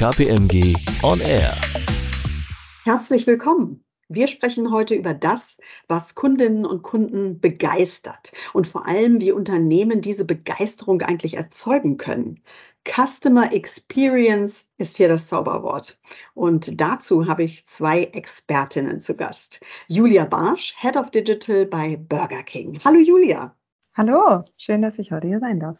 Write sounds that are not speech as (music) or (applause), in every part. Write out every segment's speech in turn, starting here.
KPMG On Air. Herzlich willkommen. Wir sprechen heute über das, was Kundinnen und Kunden begeistert und vor allem, wie Unternehmen diese Begeisterung eigentlich erzeugen können. Customer Experience ist hier das Zauberwort. Und dazu habe ich zwei Expertinnen zu Gast. Julia Barsch, Head of Digital bei Burger King. Hallo Julia. Hallo, schön, dass ich heute hier sein darf.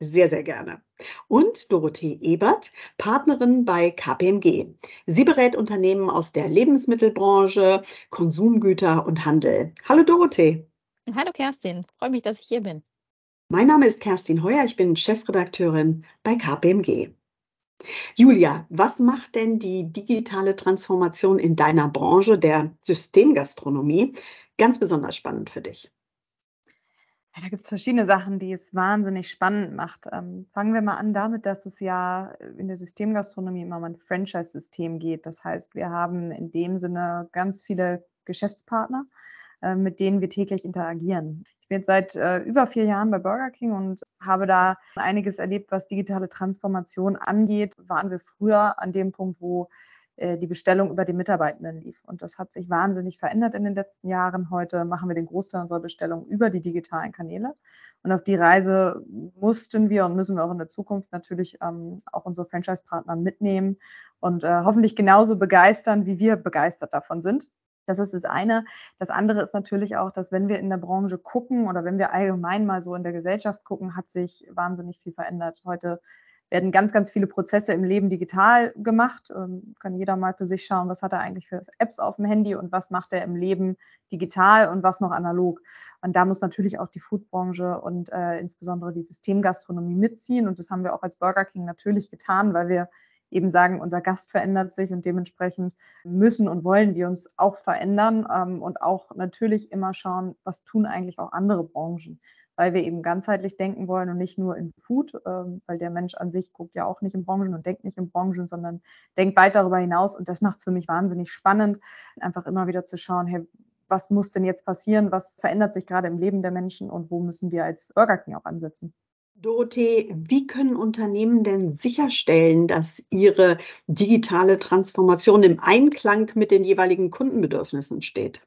Sehr, sehr gerne. Und Dorothee Ebert, Partnerin bei KPMG. Sie berät Unternehmen aus der Lebensmittelbranche, Konsumgüter und Handel. Hallo Dorothee. Hallo Kerstin, freue mich, dass ich hier bin. Mein Name ist Kerstin Heuer, ich bin Chefredakteurin bei KPMG. Julia, was macht denn die digitale Transformation in deiner Branche der Systemgastronomie ganz besonders spannend für dich? Ja, da gibt es verschiedene Sachen, die es wahnsinnig spannend macht. Ähm, fangen wir mal an damit, dass es ja in der Systemgastronomie immer um ein Franchise-System geht. Das heißt, wir haben in dem Sinne ganz viele Geschäftspartner, äh, mit denen wir täglich interagieren. Ich bin jetzt seit äh, über vier Jahren bei Burger King und habe da einiges erlebt, was digitale Transformation angeht. Waren wir früher an dem Punkt, wo äh, die Bestellung über die Mitarbeitenden lief. Und das hat sich wahnsinnig verändert in den letzten Jahren. Heute machen wir den Großteil unserer Bestellungen über die digitalen Kanäle. Und auf die Reise mussten wir und müssen wir auch in der Zukunft natürlich ähm, auch unsere Franchise-Partner mitnehmen und äh, hoffentlich genauso begeistern, wie wir begeistert davon sind. Das ist das eine. Das andere ist natürlich auch, dass wenn wir in der Branche gucken oder wenn wir allgemein mal so in der Gesellschaft gucken, hat sich wahnsinnig viel verändert. Heute werden ganz, ganz viele Prozesse im Leben digital gemacht. Ähm, kann jeder mal für sich schauen, was hat er eigentlich für Apps auf dem Handy und was macht er im Leben digital und was noch analog. Und da muss natürlich auch die Foodbranche und äh, insbesondere die Systemgastronomie mitziehen. Und das haben wir auch als Burger King natürlich getan, weil wir eben sagen, unser Gast verändert sich und dementsprechend müssen und wollen wir uns auch verändern ähm, und auch natürlich immer schauen, was tun eigentlich auch andere Branchen weil wir eben ganzheitlich denken wollen und nicht nur in Food, ähm, weil der Mensch an sich guckt ja auch nicht in Branchen und denkt nicht in Branchen, sondern denkt weit darüber hinaus. Und das macht es für mich wahnsinnig spannend, einfach immer wieder zu schauen, hey, was muss denn jetzt passieren? Was verändert sich gerade im Leben der Menschen und wo müssen wir als Burger King auch ansetzen? Dorothee, wie können Unternehmen denn sicherstellen, dass ihre digitale Transformation im Einklang mit den jeweiligen Kundenbedürfnissen steht?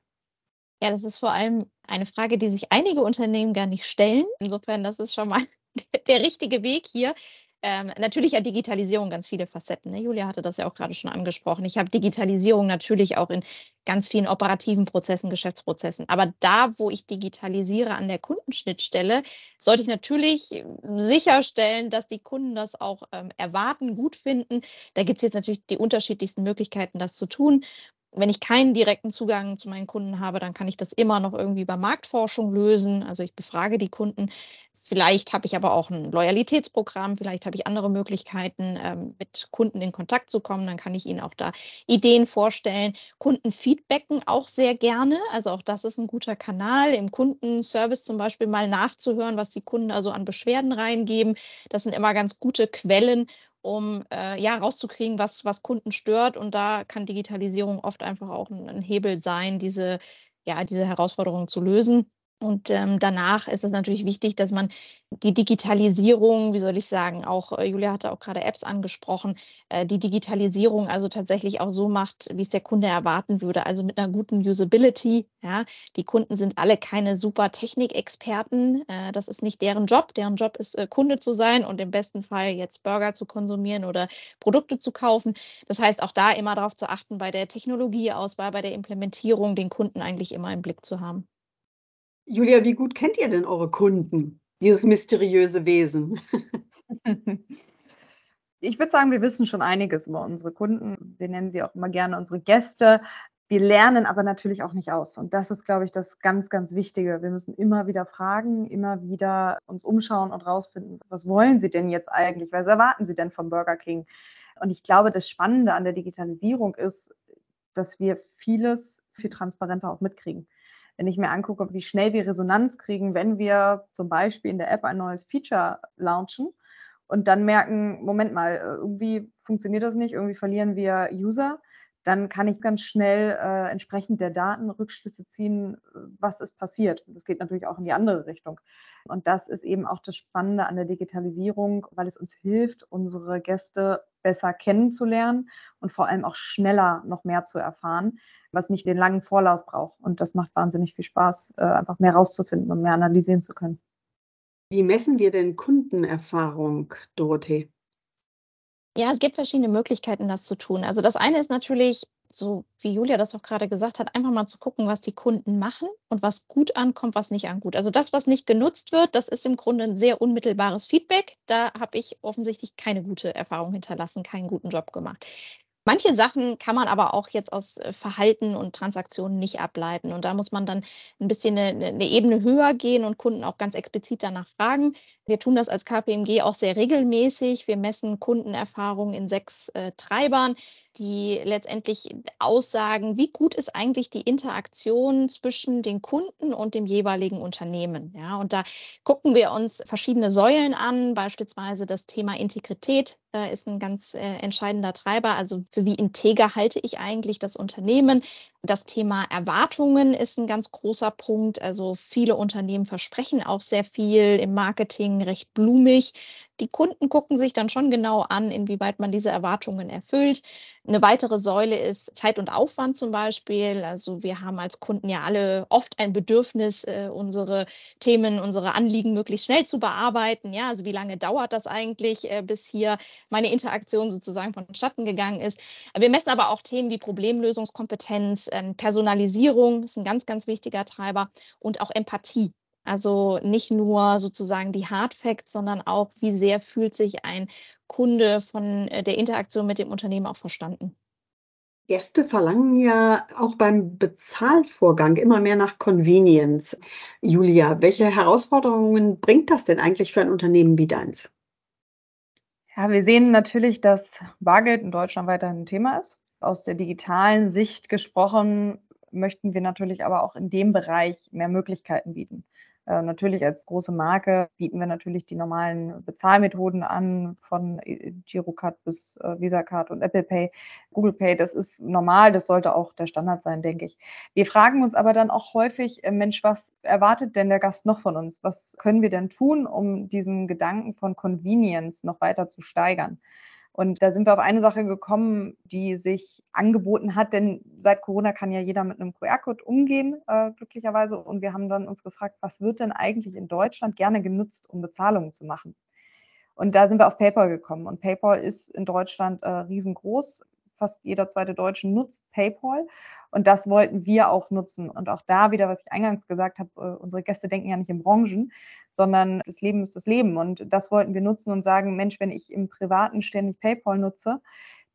Ja, das ist vor allem eine Frage, die sich einige Unternehmen gar nicht stellen. Insofern, das ist schon mal (laughs) der, richtige Weg hier. Ähm, natürlich hat Digitalisierung ganz viele Facetten. Ne? Julia hatte das ja auch gerade schon angesprochen. Ich habe Digitalisierung natürlich auch in ganz vielen operativen Prozessen, Geschäftsprozessen. Aber da, wo ich digitalisiere an der Kundenschnittstelle, sollte ich natürlich sicherstellen, dass die Kunden das auch ähm, erwarten, gut finden. Da gibt es jetzt natürlich die unterschiedlichsten Möglichkeiten, das zu tun wenn ich keinen direkten Zugang zu meinen Kunden habe, dann kann ich das immer noch irgendwie über Marktforschung lösen. Also ich befrage die Kunden. Vielleicht habe ich aber auch ein Loyalitätsprogramm, vielleicht habe ich andere Möglichkeiten, ähm, mit Kunden in Kontakt zu kommen. Dann kann ich ihnen auch da Ideen vorstellen. Kunden feedbacken auch sehr gerne. Also auch das ist ein guter Kanal, im Kundenservice zum Beispiel mal nachzuhören, was die Kunden also an Beschwerden reingeben. Das sind immer ganz gute Quellen, um äh, ja rauszukriegen, was, was Kunden stört. Und da kann Digitalisierung oft einfach auch ein, ein Hebel sein, diese, ja, diese Herausforderungen zu lösen. Und ähm, danach ist es natürlich wichtig, dass man die Digitalisierung, wie soll ich sagen, auch äh, Julia hatte auch gerade Apps angesprochen, äh, die Digitalisierung also tatsächlich auch so macht, wie es der Kunde erwarten würde, also mit einer guten Usability. Ja, die Kunden sind alle keine super Technikexperten. Äh, das ist nicht deren Job. Deren Job ist äh, Kunde zu sein und im besten Fall jetzt Burger zu konsumieren oder Produkte zu kaufen. Das heißt auch da immer darauf zu achten, bei der Technologieauswahl, bei der Implementierung den Kunden eigentlich immer im Blick zu haben. Julia, wie gut kennt ihr denn eure Kunden, dieses mysteriöse Wesen? (laughs) Ich würde sagen, wir wissen schon einiges über unsere Kunden. Wir nennen sie auch immer gerne unsere Gäste. Wir lernen aber natürlich auch nicht aus. Und das ist, glaube ich, das ganz, ganz Wichtige. Wir müssen immer wieder fragen, immer wieder uns umschauen und rausfinden, was wollen Sie denn jetzt eigentlich? Was erwarten Sie denn vom Burger King? Und ich glaube, das Spannende an der Digitalisierung ist, dass wir vieles viel transparenter auch mitkriegen wenn ich mir angucke, wie schnell wir Resonanz kriegen, wenn wir zum Beispiel in der App ein neues Feature launchen und dann merken, Moment mal, irgendwie funktioniert das nicht, irgendwie verlieren wir User, dann kann ich ganz schnell äh, entsprechend der Daten Rückschlüsse ziehen, was ist passiert. Das geht natürlich auch in die andere Richtung. Und das ist eben auch das Spannende an der Digitalisierung, weil es uns hilft, unsere Gäste besser kennenzulernen und vor allem auch schneller noch mehr zu erfahren, was nicht den langen Vorlauf braucht. Und das macht wahnsinnig viel Spaß, äh, einfach mehr rauszufinden und mehr analysieren zu können. Wie messen wir denn Kundenerfahrung, Dorothee? Ja, es gibt verschiedene Möglichkeiten, das zu tun. Also das eine ist natürlich, so wie Julia das auch gerade gesagt hat, einfach mal zu gucken, was die Kunden machen und was gut ankommt, was nicht angut. Also das, was nicht genutzt wird, das ist im Grunde ein sehr unmittelbares Feedback. Da habe ich offensichtlich keine gute Erfahrung hinterlassen, keinen guten Job gemacht. Manche Sachen kann man aber auch jetzt aus äh, Verhalten und Transaktionen nicht ableiten. Und da muss man dann ein bisschen eine, eine, Ebene höher gehen und Kunden auch ganz explizit danach fragen. Wir tun das als KPMG auch sehr regelmäßig. Wir messen Kundenerfahrungen in sechs äh, Treibern die letztendlich aussagen, wie gut ist eigentlich die Interaktion zwischen den Kunden und dem jeweiligen Unternehmen. Ja, und da gucken wir uns verschiedene Säulen an, beispielsweise das Thema Integrität äh, ist ein ganz äh, entscheidender Treiber. Also für wie integer halte ich eigentlich das Unternehmen? Das Thema Erwartungen ist ein ganz großer Punkt. Also viele Unternehmen versprechen auch sehr viel im Marketing, recht blumig. Die Kunden gucken sich dann schon genau an, inwieweit man diese Erwartungen erfüllt. Eine weitere Säule ist Zeit und Aufwand zum Beispiel. Also wir haben als Kunden ja alle oft ein Bedürfnis, äh, unsere Themen, unsere Anliegen möglichst schnell zu bearbeiten. Ja, also wie lange dauert das eigentlich, äh, bis hier meine Interaktion sozusagen vonstatten gegangen ist. Wir messen aber auch Themen wie Problemlösungskompetenz, ähm, Personalisierung ist ein ganz, ganz wichtiger Treiber und auch Empathie. Also nicht nur sozusagen die Hard Facts, sondern auch, wie sehr fühlt sich ein Kunde von äh, der Interaktion mit dem Unternehmen auch verstanden. Gäste verlangen ja auch beim Bezahlvorgang immer mehr nach Convenience. Julia, welche Herausforderungen bringt das denn eigentlich für ein Unternehmen wie deins? Ja, wir sehen natürlich, dass Bargeld in Deutschland weiterhin ein Thema ist. Aus der digitalen Sicht gesprochen möchten wir natürlich aber auch in dem Bereich mehr Möglichkeiten bieten. Äh, natürlich als große Marke bieten wir natürlich die normalen Bezahlmethoden an, von äh, Girocard bis äh, VisaCard und Apple Pay, Google Pay. Das ist normal, das sollte auch der Standard sein, denke ich. Wir fragen uns aber dann auch häufig, Mensch, was erwartet denn der Gast noch von uns? Was können wir denn tun, um diesen Gedanken von Convenience noch weiter zu steigern? Und da sind wir auf eine Sache gekommen, die sich angeboten hat, denn seit Corona kann ja jeder mit einem QR-Code umgehen, äh, glücklicherweise. Und wir haben dann uns gefragt, was wird denn eigentlich in Deutschland gerne genutzt, um Bezahlungen zu machen? Und da sind wir auf PayPal gekommen. Und PayPal ist in Deutschland äh, riesengroß fast jeder zweite Deutsche nutzt PayPal. Und das wollten wir auch nutzen. Und auch da wieder, was ich eingangs gesagt habe, äh, unsere Gäste denken ja nicht in Branchen, sondern das Leben ist das Leben. Und das wollten wir nutzen und sagen, Mensch, wenn ich im Privaten ständig PayPal nutze,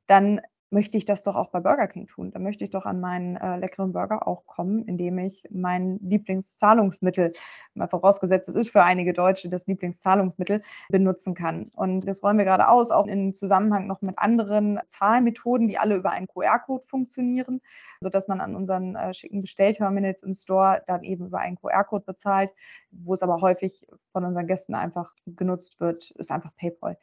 dann möchte ich das doch auch bei Burger King tun. Da möchte ich doch an meinen äh, leckeren Burger auch kommen, indem ich mein Lieblingszahlungsmittel, mal vorausgesetzt, es ist für einige Deutsche das Lieblingszahlungsmittel, benutzen kann. Und das wollen wir gerade aus, auch im Zusammenhang noch mit anderen Zahlmethoden, die alle über einen QR-Code funktionieren, sodass man an unseren äh, schicken Bestellterminals im Store dann eben über einen QR-Code bezahlt, wo es aber häufig von unseren Gästen einfach genutzt wird, ist einfach PayPal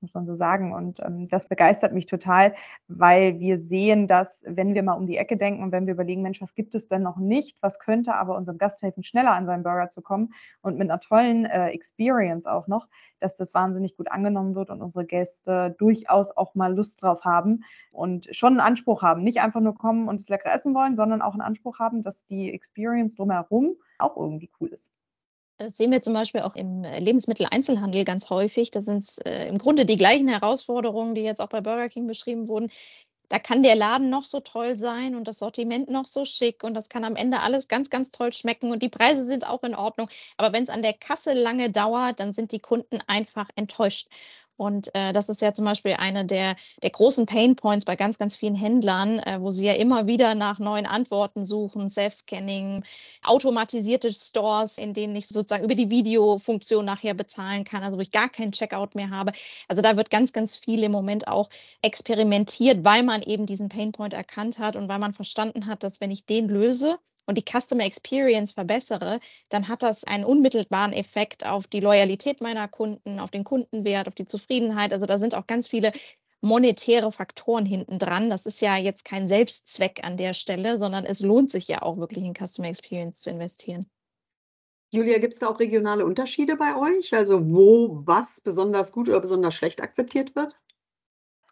muss man so sagen. Und ähm, das begeistert mich total, weil wir sehen, dass wenn wir mal um die Ecke denken und wenn wir überlegen, Mensch, was gibt es denn noch nicht, was könnte aber unserem Gast helfen, schneller an seinen Burger zu kommen und mit einer tollen äh, Experience auch noch, dass das wahnsinnig gut angenommen wird und unsere Gäste durchaus auch mal Lust drauf haben und schon einen Anspruch haben. Nicht einfach nur kommen und es lecker essen wollen, sondern auch einen Anspruch haben, dass die Experience drumherum auch irgendwie cool ist. Das sehen wir zum Beispiel auch im äh, Lebensmitteleinzelhandel ganz häufig. Da sind es äh, im Grunde die gleichen Herausforderungen, die jetzt auch bei Burger King beschrieben wurden. Da kann der Laden noch so toll sein und das Sortiment noch so schick und das kann am Ende alles ganz, ganz toll schmecken und die Preise sind auch in Ordnung. Aber wenn es an der Kasse lange dauert, dann sind die Kunden einfach enttäuscht. Und äh, das ist ja zum Beispiel eine der, der großen Pain Points bei ganz, ganz vielen Händlern, äh, wo sie ja immer wieder nach neuen Antworten suchen, Self-Scanning, automatisierte Stores, in denen ich sozusagen über die Videofunktion nachher bezahlen kann, also wo ich gar keinen Checkout mehr habe. Also da wird ganz, ganz viel im Moment auch experimentiert, weil man eben diesen Pain Point erkannt hat und weil man verstanden hat, dass wenn ich den löse, und die Customer Experience verbessere, dann hat das einen unmittelbaren Effekt auf die Loyalität meiner Kunden, auf den Kundenwert, auf die Zufriedenheit. Also da sind auch ganz viele monetäre Faktoren hinten dran. Das ist ja jetzt kein Selbstzweck an der Stelle, sondern es lohnt sich ja auch wirklich in Customer Experience zu investieren. Julia, gibt es da auch regionale Unterschiede bei euch? Also wo was besonders gut oder besonders schlecht akzeptiert wird?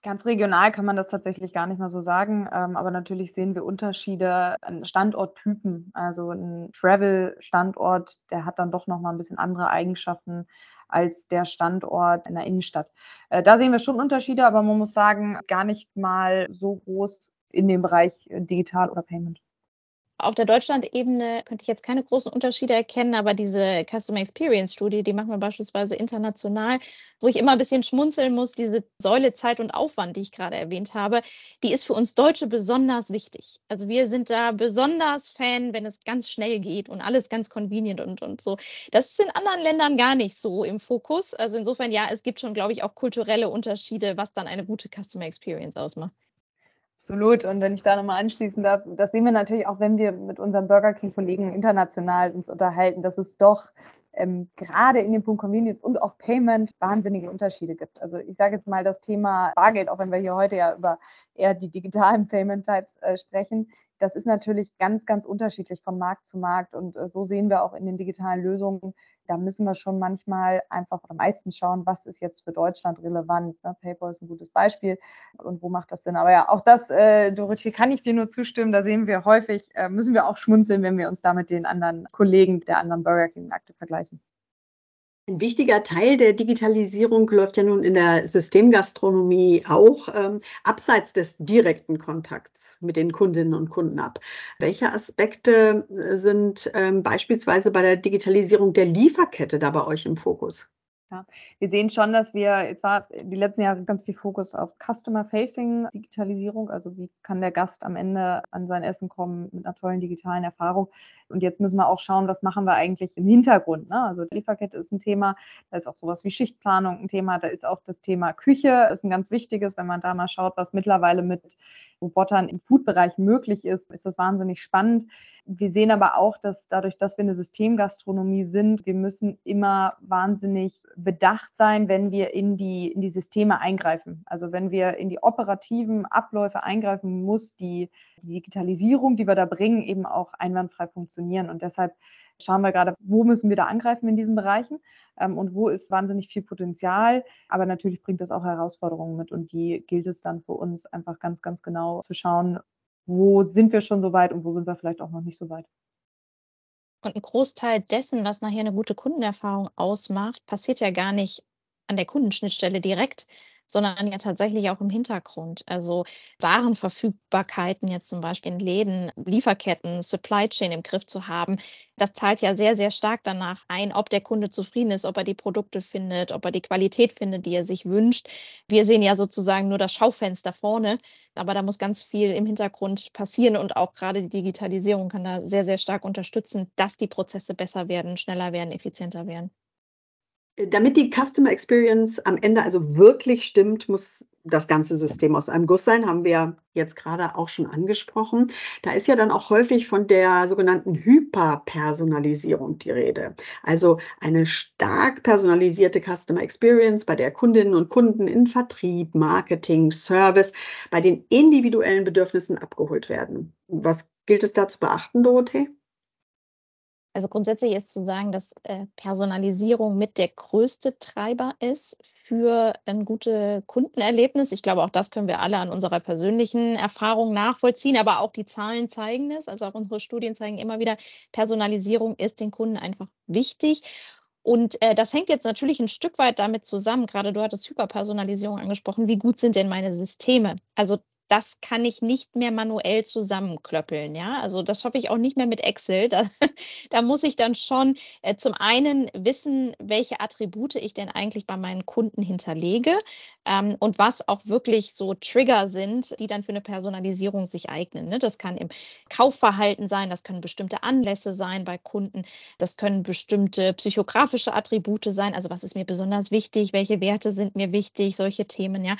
Ganz regional kann man das tatsächlich gar nicht mal so sagen, ähm, aber natürlich sehen wir Unterschiede an Standorttypen. Also ein Travel-Standort, der hat dann doch nochmal ein bisschen andere Eigenschaften als der Standort in der Innenstadt. Äh, da sehen wir schon Unterschiede, aber man muss sagen, gar nicht mal so groß in dem Bereich äh, Digital oder Payment. Auf der Deutschland-Ebene könnte ich jetzt keine großen Unterschiede erkennen, aber diese Customer Experience Studie, die machen wir beispielsweise international, wo ich immer ein bisschen schmunzeln muss, diese Säule Zeit und Aufwand, die ich gerade erwähnt habe, die ist für uns Deutsche besonders wichtig. Also wir sind da besonders Fan, wenn es ganz schnell geht und alles ganz convenient und, und so. Das ist in anderen Ländern gar nicht so im Fokus. Also insofern, ja, es gibt schon, glaube ich, auch kulturelle Unterschiede, was dann eine gute Customer Experience ausmacht. Absolut. Und wenn ich da nochmal anschließen darf, das sehen wir natürlich auch, wenn wir mit unseren Burger King-Kollegen international uns unterhalten, dass es doch ähm, gerade in dem Punkt Convenience und auch Payment wahnsinnige Unterschiede gibt. Also ich sage jetzt mal das Thema Bargeld, auch wenn wir hier heute ja über eher die digitalen Payment Types äh, sprechen, das ist natürlich ganz, ganz unterschiedlich von Markt zu Markt. Und äh, so sehen wir auch in den digitalen Lösungen, da müssen wir schon manchmal einfach oder meistens schauen, was ist jetzt für Deutschland relevant. Ne? PayPal ist ein gutes Beispiel und wo macht das Sinn. Aber ja, auch das, äh, Dorothee, kann ich dir nur zustimmen. Da sehen wir häufig, äh, müssen wir auch schmunzeln, wenn wir uns da mit den anderen Kollegen der anderen Burger King-Märkte vergleichen. Ein wichtiger Teil der Digitalisierung läuft ja nun in der Systemgastronomie auch ähm, abseits des direkten Kontakts mit den Kundinnen und Kunden ab. Welche Aspekte äh, sind ähm, beispielsweise bei der Digitalisierung der Lieferkette da bei euch im Fokus? Ja, wir sehen schon, dass wir jetzt war die letzten Jahre ganz viel Fokus auf Customer-Facing Digitalisierung, also wie kann der Gast am Ende an sein Essen kommen mit einer tollen digitalen Erfahrung. Und jetzt müssen wir auch schauen, was machen wir eigentlich im Hintergrund. Ne? Also Lieferkette ist ein Thema, da ist auch sowas wie Schichtplanung ein Thema, da ist auch das Thema Küche, ist ein ganz wichtiges, wenn man da mal schaut, was mittlerweile mit Robotern im Food-Bereich möglich ist, ist das wahnsinnig spannend. Wir sehen aber auch, dass dadurch, dass wir eine Systemgastronomie sind, wir müssen immer wahnsinnig bedacht sein, wenn wir in die, in die Systeme eingreifen. Also wenn wir in die operativen Abläufe eingreifen, muss die Digitalisierung, die wir da bringen, eben auch einwandfrei funktionieren. Und deshalb schauen wir gerade, wo müssen wir da angreifen in diesen Bereichen ähm, und wo ist wahnsinnig viel Potenzial. Aber natürlich bringt das auch Herausforderungen mit und die gilt es dann für uns einfach ganz, ganz genau zu schauen, wo sind wir schon so weit und wo sind wir vielleicht auch noch nicht so weit. Und ein Großteil dessen, was nachher eine gute Kundenerfahrung ausmacht, passiert ja gar nicht an der Kundenschnittstelle direkt, sondern ja tatsächlich auch im Hintergrund. Also Warenverfügbarkeiten jetzt zum Beispiel in Läden, Lieferketten, Supply Chain im Griff zu haben, das zahlt ja sehr, sehr stark danach ein, ob der Kunde zufrieden ist, ob er die Produkte findet, ob er die Qualität findet, die er sich wünscht. Wir sehen ja sozusagen nur das Schaufenster vorne, aber da muss ganz viel im Hintergrund passieren und auch gerade die Digitalisierung kann da sehr, sehr stark unterstützen, dass die Prozesse besser werden, schneller werden, effizienter werden. Damit die Customer Experience am Ende also wirklich stimmt, muss das ganze System aus einem Guss sein, haben wir jetzt gerade auch schon angesprochen. Da ist ja dann auch häufig von der sogenannten Hyperpersonalisierung die Rede. Also eine stark personalisierte Customer Experience, bei der Kundinnen und Kunden in Vertrieb, Marketing, Service bei den individuellen Bedürfnissen abgeholt werden. Was gilt es da zu beachten, Dorothee? Also grundsätzlich ist zu sagen, dass äh, Personalisierung mit der größte Treiber ist für ein gutes Kundenerlebnis. Ich glaube, auch das können wir alle an unserer persönlichen Erfahrung nachvollziehen, aber auch die Zahlen zeigen es. Also auch unsere Studien zeigen immer wieder, Personalisierung ist den Kunden einfach wichtig. Und äh, das hängt jetzt natürlich ein Stück weit damit zusammen, gerade du hattest Hyperpersonalisierung angesprochen, wie gut sind denn meine Systeme? Also das kann ich nicht mehr manuell zusammenklöppeln. Ja, also das schaffe ich auch nicht mehr mit Excel. Da, (laughs) da muss ich dann schon äh, zum einen wissen, welche Attribute ich denn eigentlich bei meinen Kunden hinterlege ähm, und was auch wirklich so Trigger sind, die dann für eine Personalisierung sich eignen. Ne? Das kann im Kaufverhalten sein, das können bestimmte Anlässe sein bei Kunden, das können bestimmte psychografische Attribute sein. Also was ist mir besonders wichtig, welche Werte sind mir wichtig, solche Themen. Ja,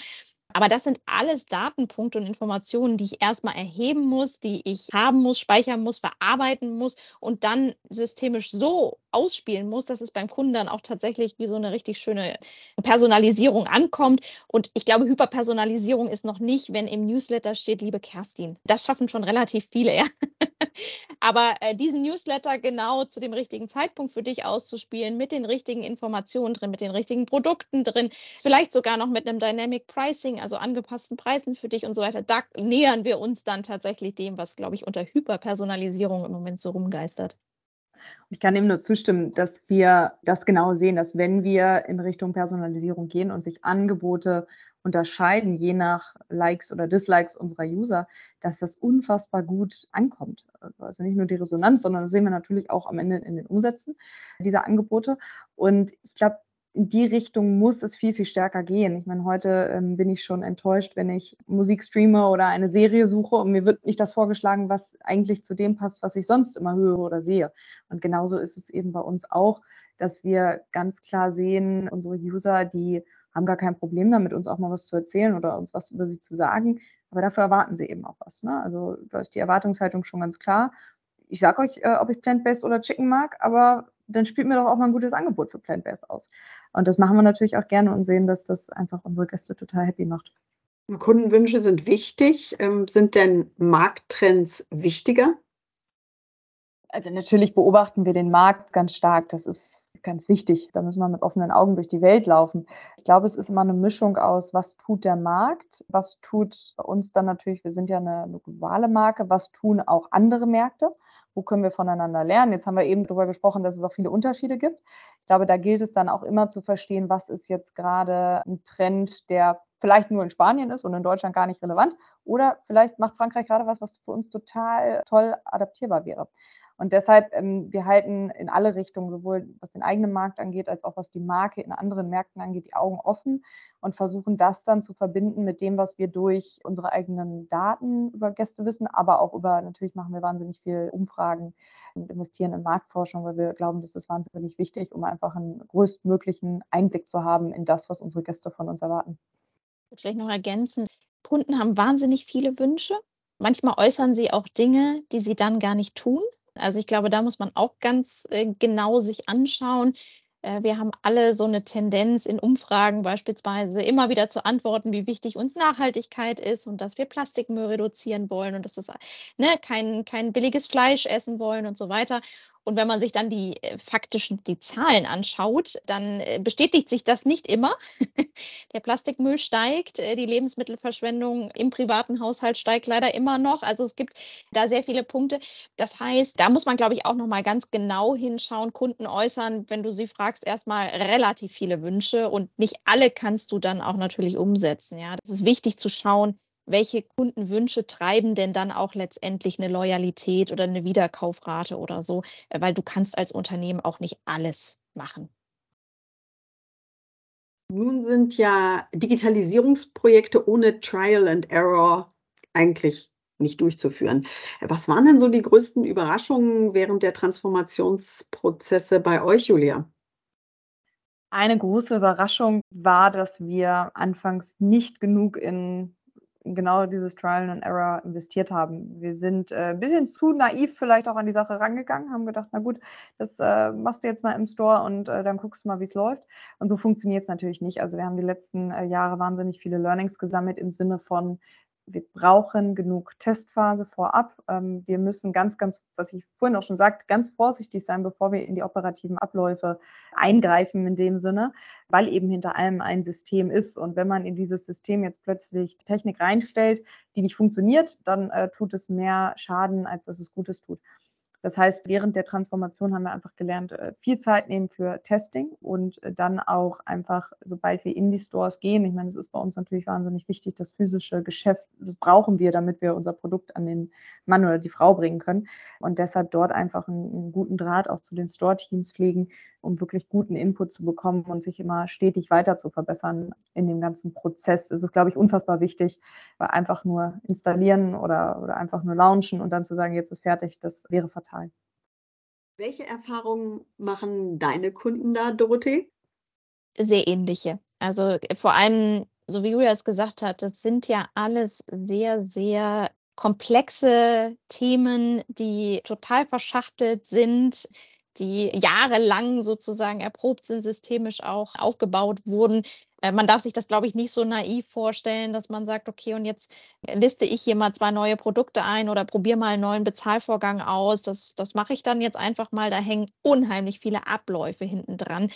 aber das sind alles Datenpunkte und Informationen, die ich erstmal erheben muss, die ich haben muss, speichern muss, verarbeiten muss und dann systemisch so ausspielen muss, dass es beim Kunden dann auch tatsächlich wie so eine richtig schöne Personalisierung ankommt. Und ich glaube, Hyperpersonalisierung ist noch nicht, wenn im Newsletter steht, liebe Kerstin. Das schaffen schon relativ viele, ja. Aber äh, diesen Newsletter genau zu dem richtigen Zeitpunkt für dich auszuspielen, mit den richtigen Informationen drin, mit den richtigen Produkten drin, vielleicht sogar noch mit einem Dynamic Pricing, also angepassten Preisen für dich und so weiter, da nähern wir uns dann tatsächlich dem, was, glaube ich, unter Hyperpersonalisierung im Moment so rumgeistert. Ich kann ihm nur zustimmen, dass wir das genau sehen, dass wenn wir in Richtung Personalisierung gehen und sich Angebote unterscheiden, je nach Likes oder Dislikes unserer User, dass das unfassbar gut ankommt. Also nicht nur die Resonanz, sondern das sehen wir natürlich auch am Ende in den Umsätzen dieser Angebote. Und ich glaube, in die Richtung muss es viel, viel stärker gehen. Ich meine, heute ähm, bin ich schon enttäuscht, wenn ich Musik streame oder eine Serie suche und mir wird nicht das vorgeschlagen, was eigentlich zu dem passt, was ich sonst immer höre oder sehe. Und genauso ist es eben bei uns auch, dass wir ganz klar sehen, unsere User, die haben gar kein Problem damit, uns auch mal was zu erzählen oder uns was über sie zu sagen. Aber dafür erwarten sie eben auch was. Ne? Also da ist die Erwartungshaltung schon ganz klar. Ich sage euch, äh, ob ich Plant-Based oder Chicken mag, aber dann spielt mir doch auch mal ein gutes Angebot für Plant-Based aus. Und das machen wir natürlich auch gerne und sehen, dass das einfach unsere Gäste total happy macht. Kundenwünsche sind wichtig. Ähm, sind denn Markttrends wichtiger? Also natürlich beobachten wir den Markt ganz stark. Das ist ganz wichtig. Da müssen wir mit offenen Augen durch die Welt laufen. Ich glaube, es ist immer eine Mischung aus, was tut der Markt, was tut uns dann natürlich, wir sind ja eine, eine globale Marke, was tun auch andere Märkte wo können wir voneinander lernen. Jetzt haben wir eben darüber gesprochen, dass es auch viele Unterschiede gibt. Ich glaube, da gilt es dann auch immer zu verstehen, was ist jetzt gerade ein Trend, der vielleicht nur in Spanien ist und in Deutschland gar nicht relevant. Oder vielleicht macht Frankreich gerade was, was für uns total toll adaptierbar wäre. Und deshalb, ähm, wir halten in alle Richtungen, sowohl was den eigenen Markt angeht, als auch was die Marke in anderen Märkten angeht, die Augen offen und versuchen das dann zu verbinden mit dem, was wir durch unsere eigenen Daten über Gäste wissen, aber auch über, natürlich machen wir wahnsinnig viel Umfragen und investieren in Marktforschung, weil wir glauben, das ist wahnsinnig wichtig, um einfach einen größtmöglichen Einblick zu haben in das, was unsere Gäste von uns erwarten. Ich würde vielleicht noch ergänzen, Kunden haben wahnsinnig viele Wünsche. Manchmal äußern sie auch Dinge, die sie dann gar nicht tun. Also ich glaube, da muss man auch ganz äh, genau sich anschauen. Äh, wir haben alle so eine Tendenz in Umfragen beispielsweise immer wieder zu antworten, wie wichtig uns Nachhaltigkeit ist und dass wir Plastikmüll reduzieren wollen und dass das ne, kein, kein billiges Fleisch essen wollen und so weiter. Und wenn man sich dann die äh, faktischen, die Zahlen anschaut, dann äh, bestätigt sich das nicht immer. (laughs) Der Plastikmüll steigt, äh, die Lebensmittelverschwendung im privaten Haushalt steigt leider immer noch. Also es gibt da sehr viele Punkte. Das heißt, da muss man, glaube ich, auch noch mal ganz genau hinschauen. Kunden äußern, wenn du sie fragst, erstmal relativ viele Wünsche und nicht alle kannst du dann auch natürlich umsetzen. Ja, das ist wichtig zu schauen, welche Kundenwünsche treiben denn dann auch letztendlich eine Loyalität oder eine Wiederkaufrate oder so, äh, weil du kannst als Unternehmen auch nicht alles machen. Nun sind ja Digitalisierungsprojekte ohne Trial and Error eigentlich nicht durchzuführen. Was waren denn so die größten Überraschungen während der Transformationsprozesse bei euch, Julia? Eine große Überraschung war, dass wir anfangs nicht genug in genau dieses Trial and Error investiert haben. Wir sind äh, ein bisschen zu naiv vielleicht auch an die Sache rangegangen, haben gedacht, na gut, das äh, machst du jetzt mal im Store und äh, dann guckst du mal, wie es läuft. Und so funktioniert es natürlich nicht. Also wir haben die letzten äh, Jahre wahnsinnig viele Learnings gesammelt im Sinne von, wir brauchen genug Testphase vorab. Ähm, wir müssen ganz, ganz, was ich vorhin auch schon sagte, ganz vorsichtig sein, bevor wir in die operativen Abläufe eingreifen in dem Sinne, weil eben hinter allem ein System ist. Und wenn man in dieses System jetzt plötzlich Technik reinstellt, die nicht funktioniert, dann äh, tut es mehr Schaden, als dass es Gutes tut. Das heißt, während der Transformation haben wir einfach gelernt, äh, viel Zeit nehmen für Testing und äh, dann auch einfach, sobald wir in die Stores gehen, ich meine, es ist bei uns natürlich wahnsinnig wichtig, das physische Geschäft, das brauchen wir, damit wir unser Produkt an den Mann oder die Frau bringen können. Und deshalb dort einfach einen, einen guten Draht auch zu den Store-Teams pflegen, um wirklich guten Input zu bekommen und sich immer stetig weiter zu verbessern in dem ganzen Prozess. Es ist, glaube ich, unfassbar wichtig, weil einfach nur installieren oder, oder einfach nur launchen und dann zu sagen, jetzt ist fertig, das wäre fatal. Welche Erfahrungen machen deine Kunden da, Dorothee? Sehr ähnliche. Also äh, vor allem, so wie Julia es gesagt hat, das sind ja alles sehr, sehr komplexe Themen, die total verschachtelt sind, die jahrelang sozusagen erprobt sind, systemisch auch aufgebaut wurden. Äh, man darf sich das, glaube ich, nicht so naiv vorstellen, dass man sagt, okay, und jetzt liste ich hier mal zwei neue Produkte ein oder probiere mal einen neuen Bezahlvorgang aus. Das, das mache ich dann jetzt einfach mal. Da hängen unheimlich viele Abläufe hinten dran,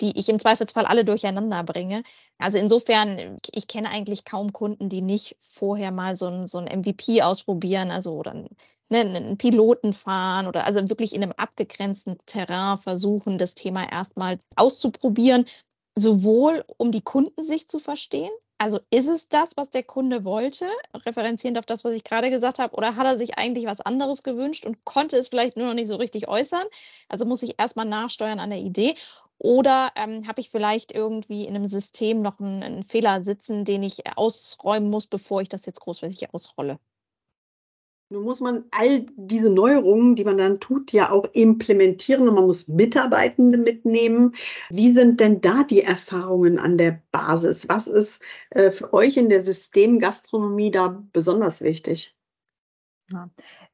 die ich im Zweifelsfall alle durcheinander bringe. Also insofern, ich kenne eigentlich kaum Kunden, die nicht vorher mal so ein, so ein MVP ausprobieren, also oder ne, einen Piloten fahren oder also wirklich in einem abgegrenzten Terrain versuchen, das Thema erstmal auszuprobieren sowohl um die Kundensicht zu verstehen, also ist es das, was der Kunde wollte, referenzierend auf das, was ich gerade gesagt habe, oder hat er sich eigentlich was anderes gewünscht und konnte es vielleicht nur noch nicht so richtig äußern? Also muss ich erstmal nachsteuern an der Idee. Oder ähm, habe ich vielleicht irgendwie in einem System noch einen, einen Fehler sitzen, den ich ausräumen muss, bevor ich das jetzt großflächig ausrolle? Nun muss man all diese Neuerungen, die man dann tut, ja auch implementieren und man muss Mitarbeitende mitnehmen. Wie sind denn da die Erfahrungen an der Basis? Was ist äh, für euch in der Systemgastronomie da besonders wichtig?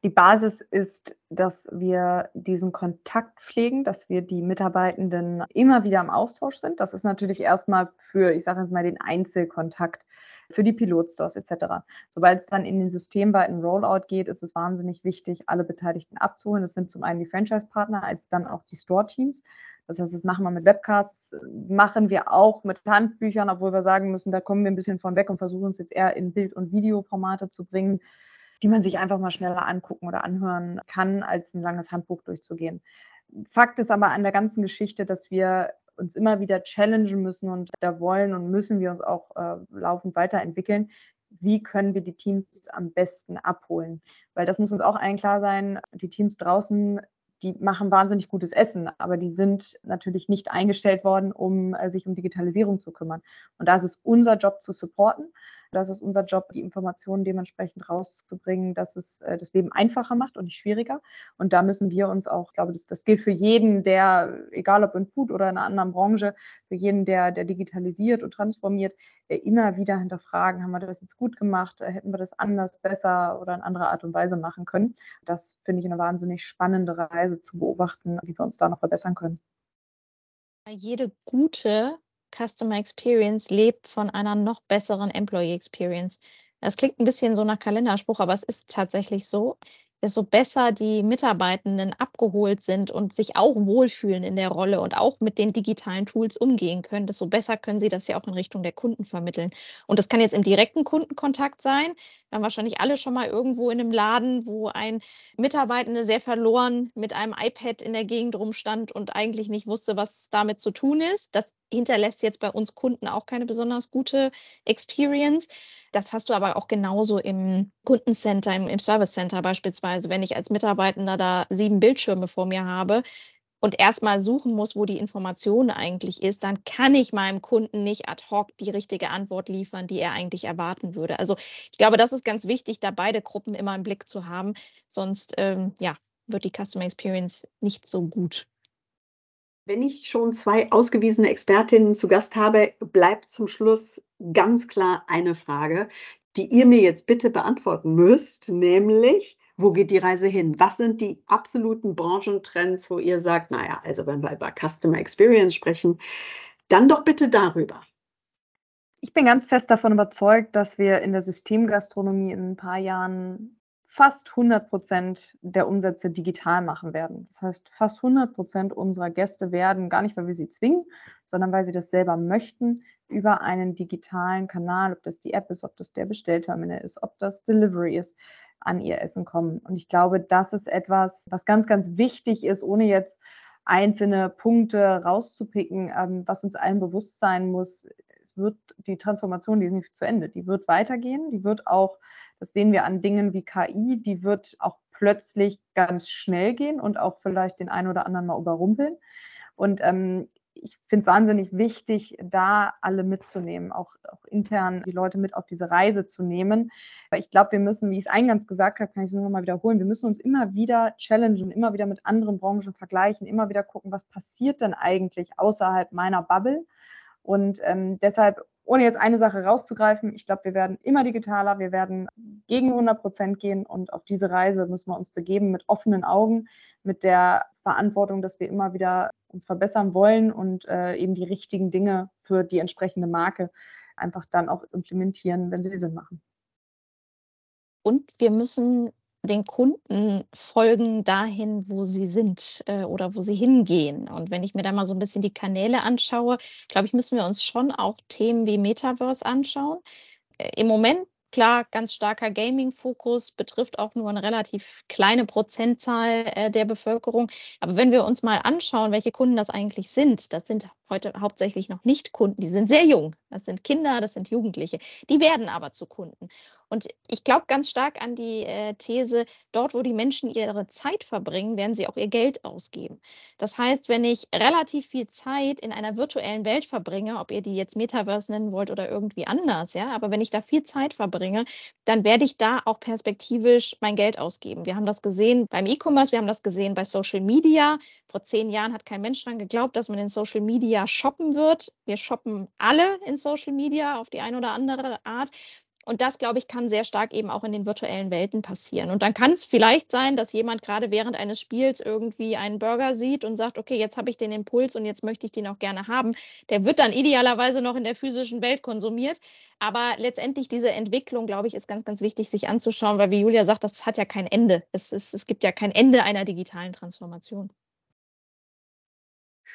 Die Basis ist, dass wir diesen Kontakt pflegen, dass wir die Mitarbeitenden immer wieder im Austausch sind. Das ist natürlich erstmal für, ich sage jetzt mal, den Einzelkontakt für die Pilotstores etc. Sobald es dann in den systemweiten Rollout geht, ist es wahnsinnig wichtig, alle Beteiligten abzuholen. Das sind zum einen die Franchise-Partner, als dann auch die Store-Teams. Das heißt, das machen wir mit Webcasts, machen wir auch mit Handbüchern, obwohl wir sagen müssen, da kommen wir ein bisschen von weg und versuchen uns jetzt eher in Bild- und Videoformate zu bringen, die man sich einfach mal schneller angucken oder anhören kann, als ein langes Handbuch durchzugehen. Fakt ist aber an der ganzen Geschichte, dass wir uns immer wieder challengen müssen und da wollen und müssen wir uns auch äh, laufend weiterentwickeln. Wie können wir die Teams am besten abholen? Weil das muss uns auch allen klar sein, die Teams draußen, die machen wahnsinnig gutes Essen, aber die sind natürlich nicht eingestellt worden, um äh, sich um Digitalisierung zu kümmern. Und da ist es unser Job zu supporten das ist unser Job, die Informationen dementsprechend rauszubringen, dass es äh, das Leben einfacher macht und nicht schwieriger. Und da müssen wir uns auch, ich glaube, das, das gilt für jeden, der, egal ob in Food oder in einer anderen Branche, für jeden, der, der digitalisiert und transformiert, äh, immer wieder hinterfragen, haben wir das jetzt gut gemacht, äh, hätten wir das anders, besser oder in anderer Art und Weise machen können. Das finde ich eine wahnsinnig spannende Reise zu beobachten, wie wir uns da noch verbessern können. Jede gute Customer Experience lebt von einer noch besseren Employee Experience. Das klingt ein bisschen so nach Kalenderspruch, aber es ist tatsächlich so desto besser die Mitarbeitenden abgeholt sind und sich auch wohlfühlen in der Rolle und auch mit den digitalen Tools umgehen können, desto besser können sie das ja auch in Richtung der Kunden vermitteln. Und das kann jetzt im direkten Kundenkontakt sein. Wir haben wahrscheinlich alle schon mal irgendwo in einem Laden, wo ein Mitarbeitende sehr verloren mit einem iPad in der Gegend rumstand und eigentlich nicht wusste, was damit zu tun ist. Das hinterlässt jetzt bei uns Kunden auch keine besonders gute Experience. Das hast du aber auch genauso im Kundencenter, im, im Service Center beispielsweise, wenn ich als Mitarbeitender da sieben Bildschirme vor mir habe und erstmal suchen muss, wo die Information eigentlich ist, dann kann ich meinem Kunden nicht ad hoc die richtige Antwort liefern, die er eigentlich erwarten würde. Also ich glaube, das ist ganz wichtig, da beide Gruppen immer im Blick zu haben. Sonst ähm, ja, wird die Customer Experience nicht so gut. Wenn ich schon zwei ausgewiesene Expertinnen zu Gast habe, bleibt zum Schluss ganz klar eine Frage, die ihr mir jetzt bitte beantworten müsst, nämlich, wo geht die Reise hin? Was sind die absoluten Branchentrends, wo ihr sagt, naja, also wenn wir über Customer Experience sprechen, dann doch bitte darüber. Ich bin ganz fest davon überzeugt, dass wir in der Systemgastronomie in ein paar Jahren fast 100 Prozent der Umsätze digital machen werden. Das heißt, fast 100 Prozent unserer Gäste werden, gar nicht, weil wir sie zwingen, sondern weil sie das selber möchten, über einen digitalen Kanal, ob das die App ist, ob das der Bestellterminal ist, ob das Delivery ist, an ihr Essen kommen. Und ich glaube, das ist etwas, was ganz, ganz wichtig ist, ohne jetzt einzelne Punkte rauszupicken, ähm, was uns allen bewusst sein muss. Es wird die Transformation, die ist nicht zu Ende, die wird weitergehen, die wird auch das sehen wir an Dingen wie KI, die wird auch plötzlich ganz schnell gehen und auch vielleicht den einen oder anderen mal überrumpeln. Und ähm, ich finde es wahnsinnig wichtig, da alle mitzunehmen, auch, auch, intern die Leute mit auf diese Reise zu nehmen. Weil ich glaube, wir müssen, wie ich es eingangs gesagt habe, kann ich es nur noch mal wiederholen, wir müssen uns immer wieder challengen, immer wieder mit anderen Branchen vergleichen, immer wieder gucken, was passiert denn eigentlich außerhalb meiner Bubble Und ähm, deshalb, ohne jetzt eine Sache rauszugreifen, ich glaube, wir werden immer digitaler, wir werden gegen 100 Prozent gehen und auf diese Reise müssen wir uns begeben mit offenen Augen, mit der Verantwortung, dass wir immer wieder uns verbessern wollen und äh, eben die richtigen Dinge für die entsprechende Marke einfach dann auch implementieren, wenn sie Sinn machen. Und wir müssen den Kunden folgen dahin, wo sie sind äh, oder wo sie hingehen. Und wenn ich mir da mal so ein bisschen die Kanäle anschaue, glaube ich, müssen wir uns schon auch Themen wie Metaverse anschauen. Äh, Im Moment Klar, ganz starker Gaming-Fokus betrifft auch nur eine relativ kleine Prozentzahl äh, der Bevölkerung. Aber wenn wir uns mal anschauen, welche Kunden das eigentlich sind, das sind heute hauptsächlich noch nicht Kunden, die sind sehr jung. Das sind Kinder, das sind Jugendliche. Die werden aber zu Kunden. Und ich glaube ganz stark an die äh, These, dort, wo die Menschen ihre Zeit verbringen, werden sie auch ihr Geld ausgeben. Das heißt, wenn ich relativ viel Zeit in einer virtuellen Welt verbringe, ob ihr die jetzt Metaverse nennen wollt oder irgendwie anders, ja, aber wenn ich da viel Zeit verbringe, dann werde ich da auch perspektivisch mein Geld ausgeben. Wir haben das gesehen beim E-Commerce, wir haben das gesehen bei Social Media. Vor zehn Jahren hat kein Mensch daran geglaubt, dass man in Social Media shoppen wird. Wir shoppen alle in Social Media auf die eine oder andere Art. Und das, glaube ich, kann sehr stark eben auch in den virtuellen Welten passieren. Und dann kann es vielleicht sein, dass jemand gerade während eines Spiels irgendwie einen Burger sieht und sagt, okay, jetzt habe ich den Impuls und jetzt möchte ich den auch gerne haben. Der wird dann idealerweise noch in der physischen Welt konsumiert. Aber letztendlich diese Entwicklung, glaube ich, ist ganz, ganz wichtig, sich anzuschauen, weil wie Julia sagt, das hat ja kein Ende. Es, ist, es gibt ja kein Ende einer digitalen Transformation.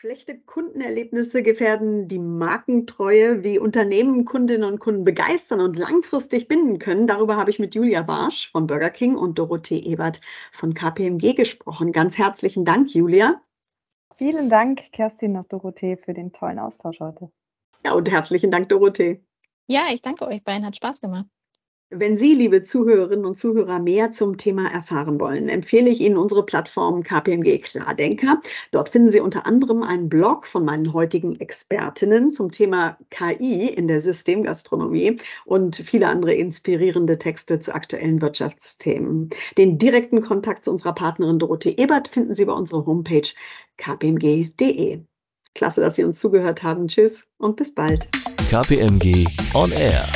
Schlechte Kundenerlebnisse gefährden die Markentreue, wie Unternehmen Kundinnen und Kunden begeistern und langfristig binden können. Darüber habe ich mit Julia Barsch von Burger King und Dorothee Ebert von KPMG gesprochen. Ganz herzlichen Dank, Julia. Vielen Dank, Kerstin und Dorothee, für den tollen Austausch heute. Ja, und herzlichen Dank, Dorothee. Ja, ich danke euch beiden, hat Spaß gemacht. Wenn Sie, liebe Zuhörerinnen und Zuhörer, mehr zum Thema erfahren wollen, empfehle ich Ihnen unsere Plattform KPMG Klardenker. Dort finden Sie unter anderem einen Blog von meinen heutigen Expertinnen zum Thema KI in der Systemgastronomie und viele andere inspirierende Texte zu aktuellen Wirtschaftsthemen. Den direkten Kontakt zu unserer Partnerin Dorothee Ebert finden Sie bei unserer Homepage kpmg.de. Klasse, dass Sie uns zugehört haben. Tschüss und bis bald. KPMG On Air